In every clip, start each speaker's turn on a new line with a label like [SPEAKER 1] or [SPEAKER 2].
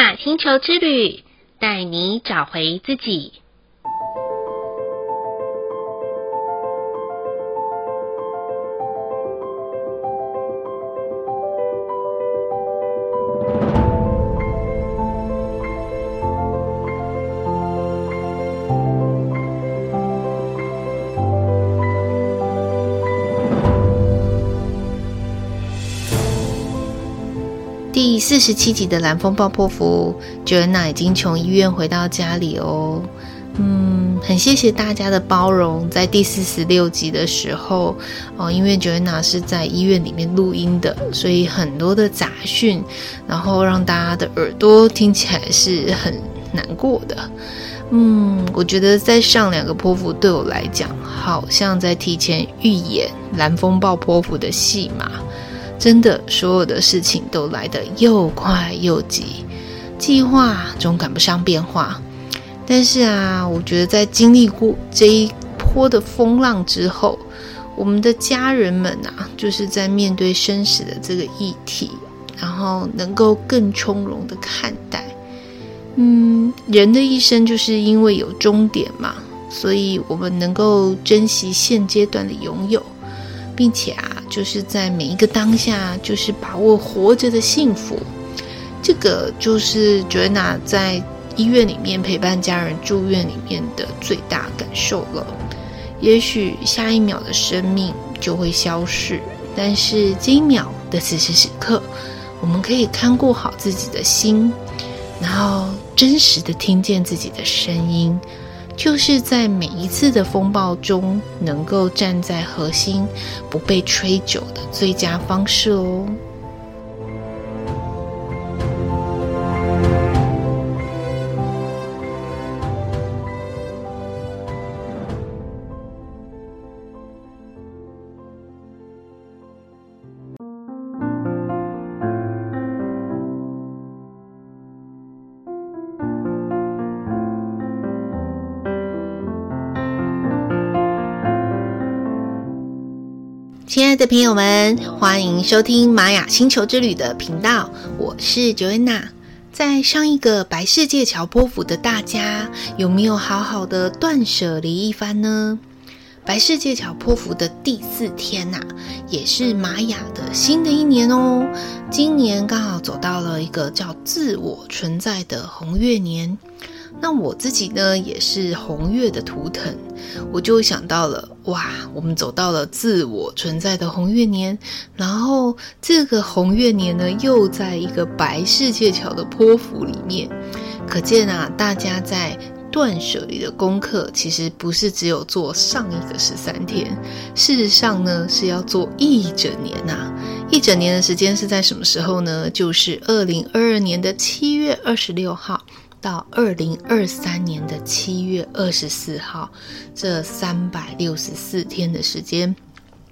[SPEAKER 1] 大星球之旅，带你找回自己。
[SPEAKER 2] 十七集的蓝风暴破服，Joanna 已经从医院回到家里哦。嗯，很谢谢大家的包容。在第四十六集的时候，哦，因为 Joanna 是在医院里面录音的，所以很多的杂讯，然后让大家的耳朵听起来是很难过的。嗯，我觉得在上两个波符对我来讲，好像在提前预演蓝风暴波符的戏码。真的，所有的事情都来得又快又急，计划总赶不上变化。但是啊，我觉得在经历过这一波的风浪之后，我们的家人们啊，就是在面对生死的这个议题，然后能够更从容的看待。嗯，人的一生就是因为有终点嘛，所以我们能够珍惜现阶段的拥有。并且啊，就是在每一个当下，就是把握活着的幸福。这个就是 Joanna 在医院里面陪伴家人住院里面的最大感受了。也许下一秒的生命就会消逝，但是这一秒的此时此刻，我们可以看顾好自己的心，然后真实的听见自己的声音。就是在每一次的风暴中，能够站在核心，不被吹走的最佳方式哦。朋友们，欢迎收听玛雅星球之旅的频道，我是 Joanna。在上一个白世界桥波符的大家，有没有好好的断舍离一番呢？白世界桥波符的第四天呐、也是玛雅的新的一年哦。今年刚好走到了一个叫自我存在的红月年。那我自己呢，也是红月的图腾，我就想到了，哇，我们走到了自我存在的红月年，然后这个红月年呢，又在一个白世界桥的波符里面，可见啊，大家在断舍离的功课，其实不是只有做上一个十三天，事实上呢，是要做一整年呐、啊，一整年的时间是在什么时候呢？就是二零二二年的七月二十六号。到二零二三年的七月二十四号，这三百六十四天的时间，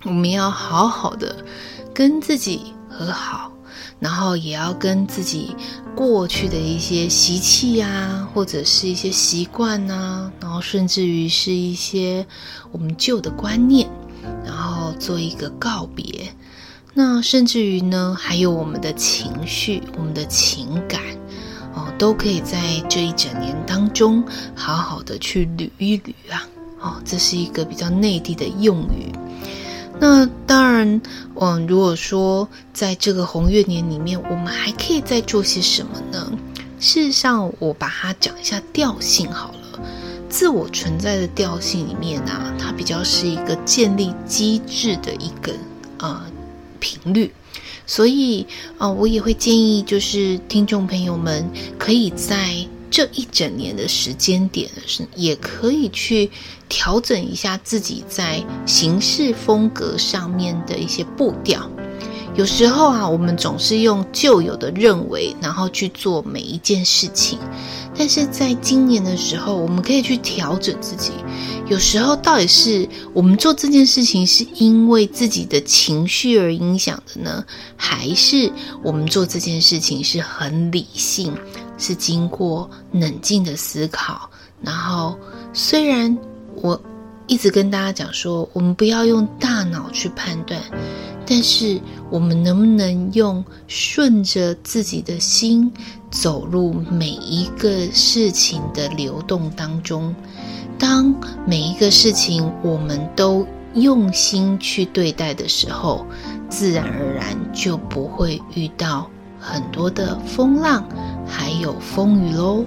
[SPEAKER 2] 我们要好好的跟自己和好，然后也要跟自己过去的一些习气啊，或者是一些习惯啊，然后甚至于是一些我们旧的观念，然后做一个告别。那甚至于呢，还有我们的情绪，我们的情感。都可以在这一整年当中好好的去捋一捋啊！哦，这是一个比较内地的用语。那当然，嗯，如果说在这个红月年里面，我们还可以再做些什么呢？事实上，我把它讲一下调性好了。自我存在的调性里面啊，它比较是一个建立机制的一个呃频率。所以，啊，我也会建议，就是听众朋友们可以在这一整年的时间点，是也可以去调整一下自己在行事风格上面的一些步调。有时候啊，我们总是用旧有的认为，然后去做每一件事情。但是在今年的时候，我们可以去调整自己。有时候，到底是我们做这件事情是因为自己的情绪而影响的呢，还是我们做这件事情是很理性，是经过冷静的思考？然后，虽然我一直跟大家讲说，我们不要用大脑去判断。但是我们能不能用顺着自己的心走入每一个事情的流动当中？当每一个事情我们都用心去对待的时候，自然而然就不会遇到很多的风浪，还有风雨喽。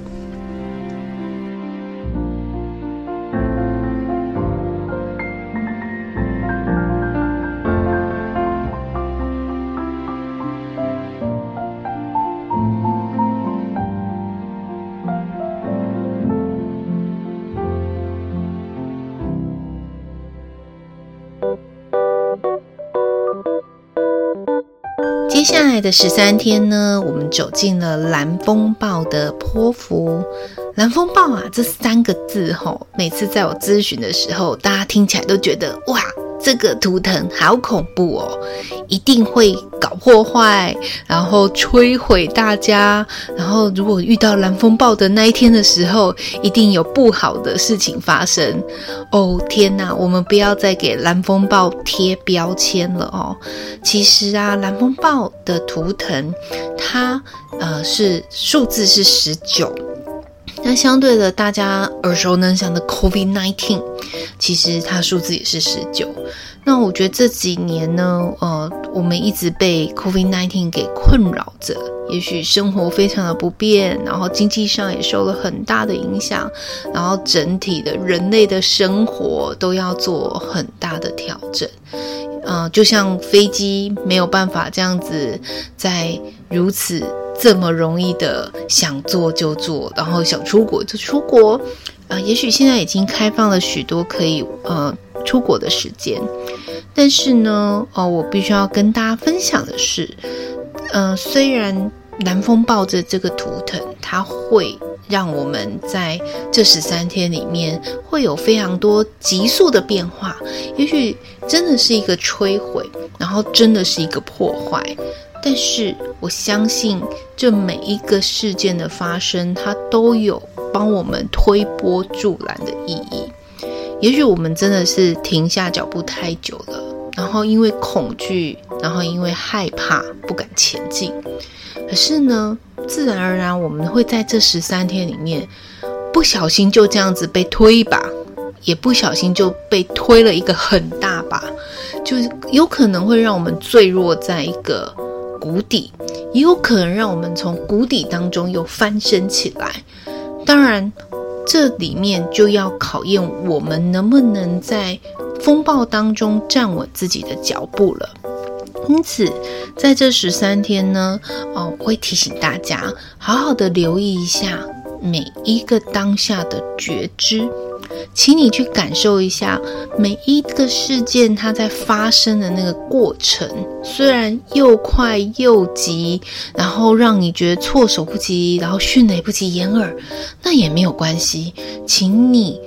[SPEAKER 2] 的十三天呢，我们走进了蓝风暴的泼妇。蓝风暴啊，这三个字吼，每次在我咨询的时候，大家听起来都觉得哇。这个图腾好恐怖哦，一定会搞破坏，然后摧毁大家。然后如果遇到蓝风暴的那一天的时候，一定有不好的事情发生。哦，天哪，我们不要再给蓝风暴贴标签了哦。其实啊，蓝风暴的图腾，它呃是数字是十九。那相对的，大家耳熟能详的 COVID-19，其实它数字也是十九。那我觉得这几年呢，呃，我们一直被 COVID-19 给困扰着，也许生活非常的不便，然后经济上也受了很大的影响，然后整体的人类的生活都要做很大的调整。呃，就像飞机没有办法这样子在如此。这么容易的想做就做，然后想出国就出国，啊、呃，也许现在已经开放了许多可以呃出国的时间，但是呢，哦、我必须要跟大家分享的是，呃，虽然南风抱着这个图腾，它会让我们在这十三天里面会有非常多急速的变化，也许真的是一个摧毁，然后真的是一个破坏。但是我相信，这每一个事件的发生，它都有帮我们推波助澜的意义。也许我们真的是停下脚步太久了，然后因为恐惧，然后因为害怕不敢前进。可是呢，自然而然我们会在这十三天里面，不小心就这样子被推一把，也不小心就被推了一个很大把，就是有可能会让我们坠落在一个。谷底也有可能让我们从谷底当中又翻身起来。当然，这里面就要考验我们能不能在风暴当中站稳自己的脚步了。因此，在这十三天呢，哦，我会提醒大家，好好的留意一下每一个当下的觉知。请你去感受一下每一个事件它在发生的那个过程，虽然又快又急，然后让你觉得措手不及，然后迅雷不及掩耳，那也没有关系。请你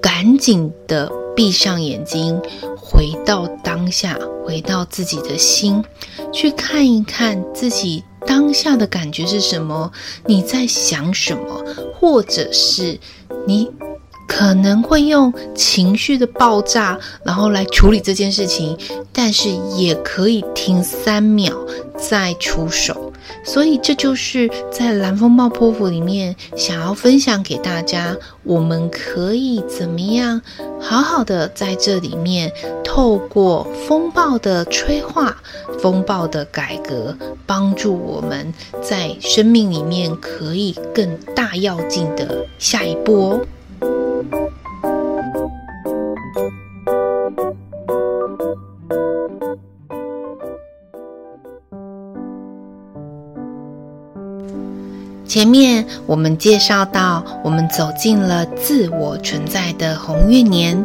[SPEAKER 2] 赶紧的闭上眼睛，回到当下，回到自己的心，去看一看自己当下的感觉是什么，你在想什么，或者是你。可能会用情绪的爆炸，然后来处理这件事情，但是也可以停三秒再出手。所以这就是在蓝风暴波符里面想要分享给大家，我们可以怎么样好好的在这里面，透过风暴的催化、风暴的改革，帮助我们在生命里面可以更大跃进的下一步哦。前面我们介绍到，我们走进了自我存在的红月年。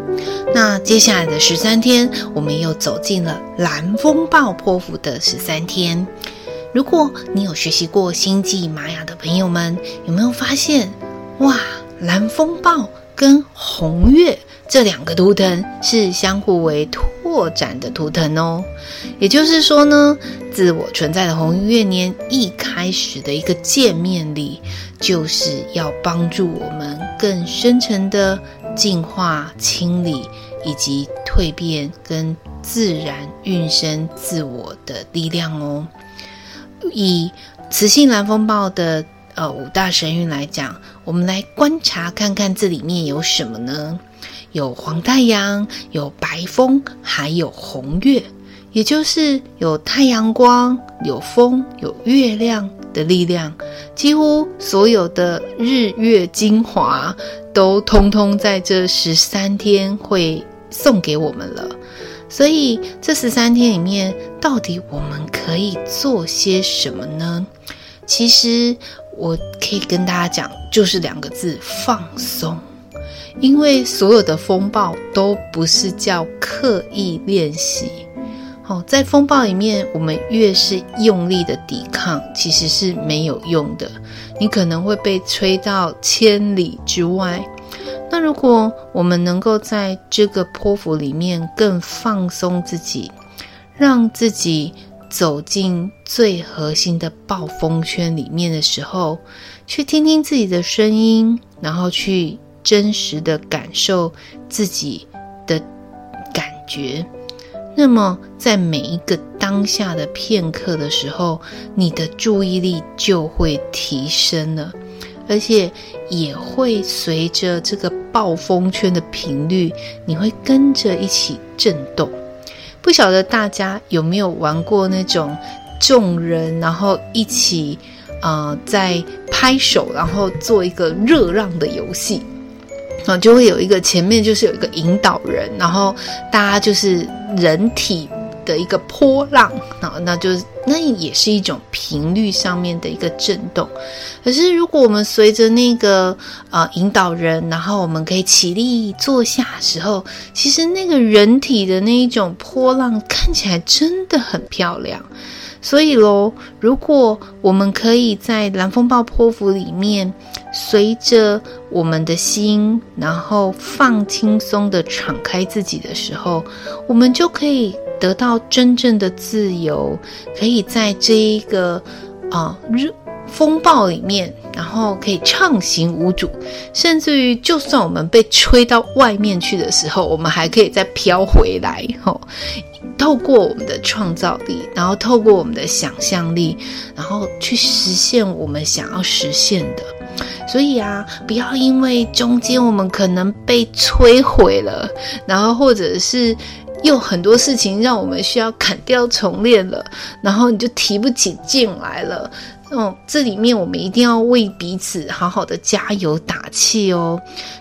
[SPEAKER 2] 那接下来的十三天，我们又走进了蓝风暴波符的十三天。如果你有学习过星际玛雅的朋友们，有没有发现，哇，蓝风暴跟红月这两个图腾是相互为拓展的图腾哦？也就是说呢，自我存在的红月年一开始的一个见面礼，就是要帮助我们更深层的净化、清理以及蜕变跟自然运生自我的力量哦。以雌性蓝风暴的呃五大神韵来讲，我们来观察看看这里面有什么呢？有黄太阳，有白风，还有红月，也就是有太阳光、有风、有月亮的力量。几乎所有的日月精华都通通在这十三天会送给我们了。所以这十三天里面，到底我们可以做些什么呢？其实我可以跟大家讲，就是两个字：放松。因为所有的风暴都不是叫刻意练习，好，在风暴里面，我们越是用力的抵抗，其实是没有用的。你可能会被吹到千里之外。那如果我们能够在这个波幅里面更放松自己，让自己走进最核心的暴风圈里面的时候，去听听自己的声音，然后去。真实的感受自己的感觉，那么在每一个当下的片刻的时候，你的注意力就会提升了，而且也会随着这个暴风圈的频率，你会跟着一起震动。不晓得大家有没有玩过那种众人然后一起啊、在拍手，然后做一个热浪的游戏。啊，就会有一个前面就是有一个引导人，然后大家就是人体的一个波浪啊，那就那也是一种频率上面的一个震动。可是如果我们随着那个呃引导人，然后我们可以起立坐下时候，其实那个人体的那一种波浪看起来真的很漂亮。所以喽，如果我们可以在蓝风暴泼妇里面，随着我们的心，然后放轻松的敞开自己的时候，我们就可以得到真正的自由，可以在这一个啊热风暴里面，然后可以畅行无阻，甚至于就算我们被吹到外面去的时候，我们还可以再飘回来，吼。透过我们的创造力，然后透过我们的想象力，然后去实现我们想要实现的。所以啊，不要因为中间我们可能被摧毁了，然后或者是有很多事情让我们需要砍掉重练了，然后你就提不起劲来了。哦，这里面我们一定要为彼此好好的加油打气哦。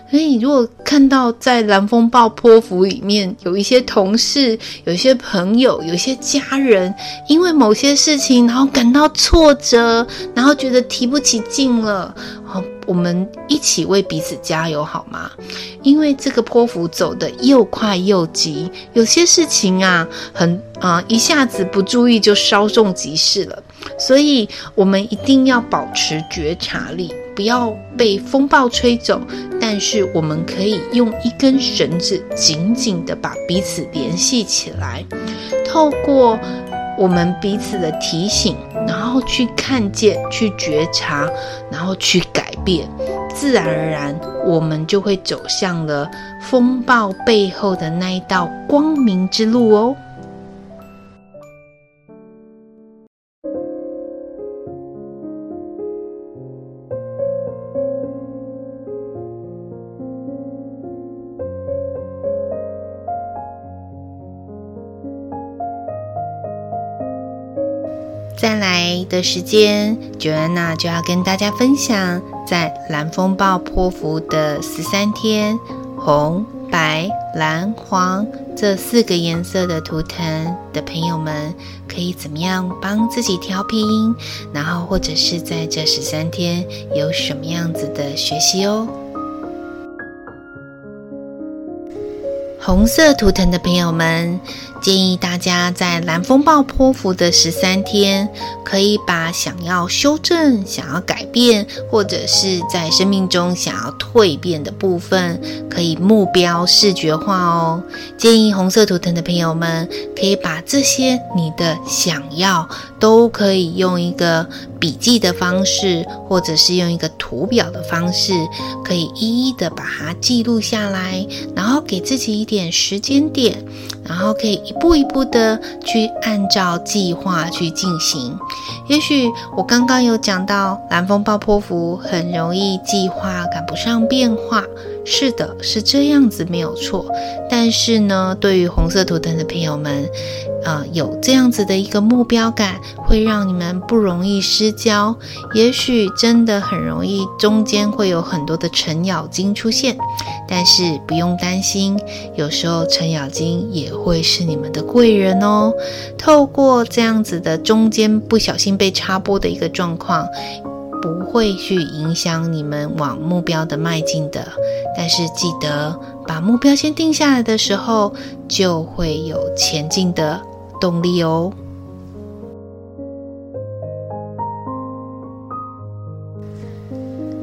[SPEAKER 2] 所以，如果看到在蓝风暴泼妇里面有一些同事、有一些朋友、有一些家人，因为某些事情，然后感到挫折，然后觉得提不起劲了，好，我们一起为彼此加油好吗？因为这个波符走得又快又急，有些事情啊，很啊、一下子不注意就稍纵即逝了。所以，我们一定要保持觉察力，不要被风暴吹走。但是，我们可以用一根绳子紧紧地把彼此联系起来，透过我们彼此的提醒，然后去看见、去觉察，然后去自然而然，我们就会走向了风暴背后的那一道光明之路哦。再来的时间，Joanna 就要跟大家分享，在蓝风暴波符的十三天，红、白、蓝、黄这四个颜色的图腾的朋友们，可以怎么样帮自己调频？然后或者是在这十三天有什么样子的学习哦？红色图腾的朋友们，建议大家在蓝风暴波符的十三天，可以把想要修正、想要改变，或者是在生命中想要蜕变的部分，可以目标视觉化哦。建议红色图腾的朋友们，可以把这些你的想要，都可以用一个笔记的方式，或者是用一个图表的方式，可以一一的把它记录下来，然后给自己一点时间点。然后可以一步一步的去按照计划去进行。也许我刚刚有讲到蓝风暴波符很容易计划赶不上变化，是的，是这样子没有错。但是呢，对于红色图腾的朋友们，呃，有这样子的一个目标感，会让你们不容易失焦。也许真的很容易中间会有很多的程咬金出现，但是不用担心，有时候程咬金也会是你们的贵人哦。透过这样子的中间不小心被插播的一个状况，不会去影响你们往目标的迈进的。但是记得把目标先定下来的时候，就会有前进的动力哦。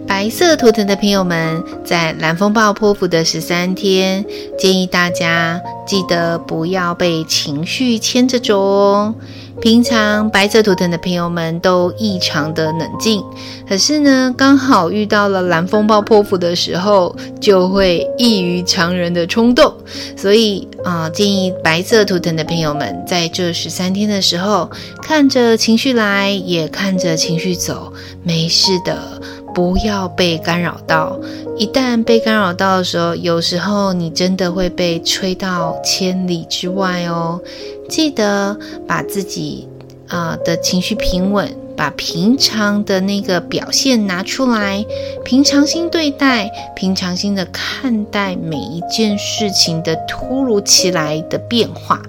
[SPEAKER 2] 白色图腾的朋友们，在蓝风暴波符的十三天，建议大家记得不要被情绪牵着走哦。平常白色图腾的朋友们都异常的冷静，可是呢，刚好遇到了蓝风暴波符的时候，就会异于常人的冲动。所以啊、建议白色图腾的朋友们在这十三天的时候，看着情绪来，也看着情绪走，没事的，不要被干扰到。一旦被干扰到的时候，有时候你真的会被吹到千里之外哦。记得把自己啊、的情绪平稳，把平常的那个表现拿出来，平常心对待，平常心的看待每一件事情的突如其来的变化，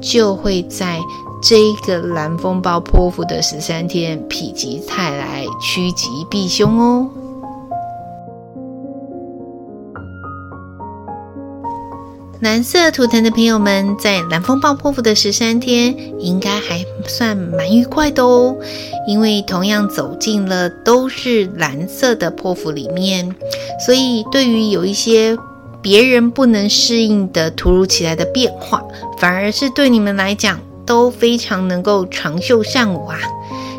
[SPEAKER 2] 就会在这一个蓝风暴波符的十三天否极泰来，趋吉避凶哦。蓝色图腾的朋友们，在蓝风暴波符的十三天，应该还算蛮愉快的哦。因为同样走进了都是蓝色的波符里面，所以对于有一些别人不能适应的突如其来的变化，反而是对你们来讲都非常能够长袖善舞啊。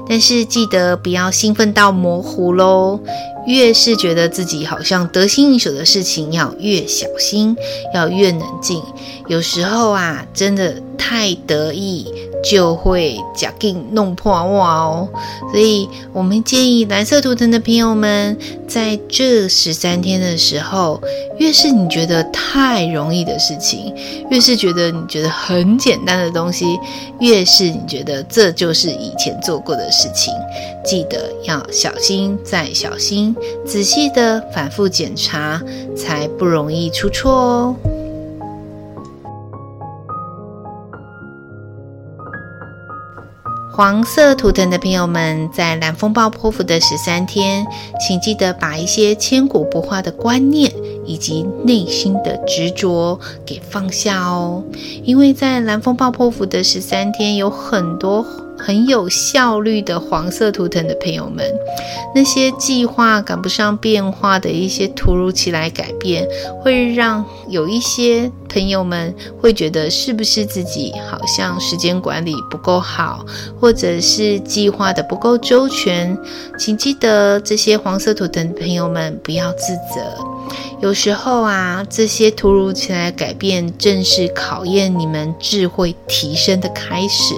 [SPEAKER 2] 但是记得不要兴奋到模糊喽。越是觉得自己好像得心应手的事情，要越小心，要越冷静。有时候啊，真的太得意。就会假定弄破哇哦，所以我们建议蓝色图腾的朋友们，在这十三天的时候，越是你觉得太容易的事情，越是觉得你觉得很简单的东西，越是你觉得这就是以前做过的事情，记得要小心再小心，仔细的反复检查，才不容易出错哦。黄色图腾的朋友们，在蓝风暴破釜的十三天，请记得把一些千古不化的观念以及内心的执着给放下哦。因为在蓝风暴破釜的十三天，有很多。很有效率的黄色图腾的朋友们，那些计划赶不上变化的一些突如其来改变，会让有一些朋友们会觉得是不是自己好像时间管理不够好，或者是计划的不够周全。请记得这些黄色图腾的朋友们不要自责，有时候啊，这些突如其来改变正是考验你们智慧提升的开始。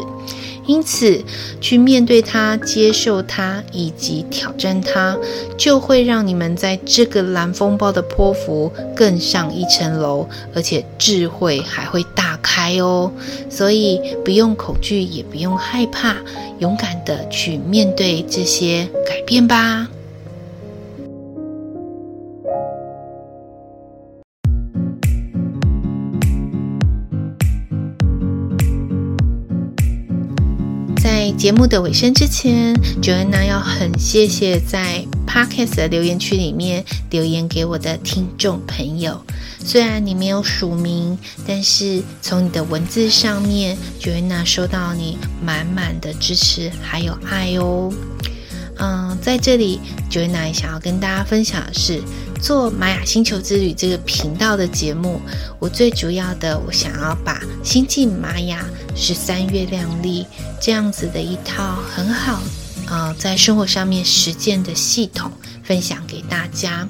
[SPEAKER 2] 因此，去面对它、接受它以及挑战它，就会让你们在这个蓝风暴的波幅更上一层楼，而且智慧还会大开哦。所以，不用恐惧，也不用害怕，勇敢的去面对这些改变吧。节目的尾声之前，Joanna 要很谢谢在 Podcast 的留言区里面留言给我的听众朋友。虽然你没有署名，但是从你的文字上面，Joanna 收到你满满的支持还有爱哦。嗯，在这里，Joanna 想要跟大家分享的是，做玛雅星球之旅这个频道的节目，我最主要的，我想要把星际玛雅十三月亮历这样子的一套很好啊、呃，在生活上面实践的系统分享给大家。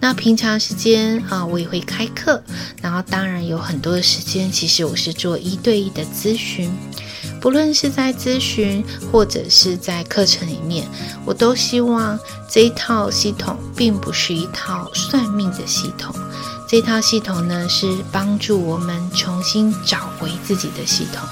[SPEAKER 2] 那平常时间啊，我也会开课，然后当然有很多的时间，其实我是做一对一的咨询。不论是在咨询或者是在课程里面，我都希望这一套系统并不是一套算命的系统，这套系统呢是帮助我们重新找回自己的系统。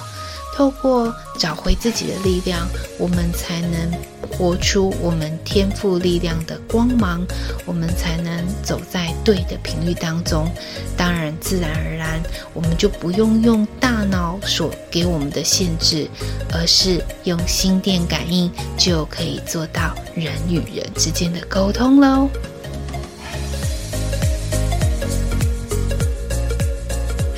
[SPEAKER 2] 透过找回自己的力量，我们才能活出我们天赋力量的光芒，我们才能走在对的频率当中。当然，自然而然，我们就不用用大脑所给我们的限制，而是用心电感应就可以做到人与人之间的沟通喽。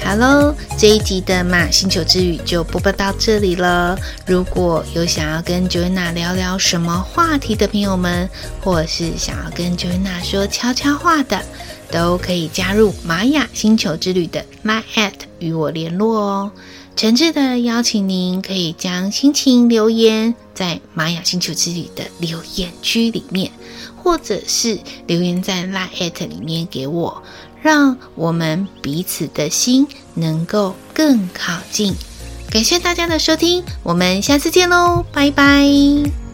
[SPEAKER 2] 好喽，这一集的玛雅星球之旅就播报到这里了。如果有想要跟 Joanna 聊聊什么话题的朋友们，或是想要跟 Joanna 说悄悄话的，都可以加入玛雅星球之旅的 Line@ 与我联络哦。诚挚的邀请您可以将心情留言在玛雅星球之旅的留言区里面，或者是留言在 Line@ 里面给我。让我们彼此的心能够更靠近。感谢大家的收听，我们下次见喽，拜拜。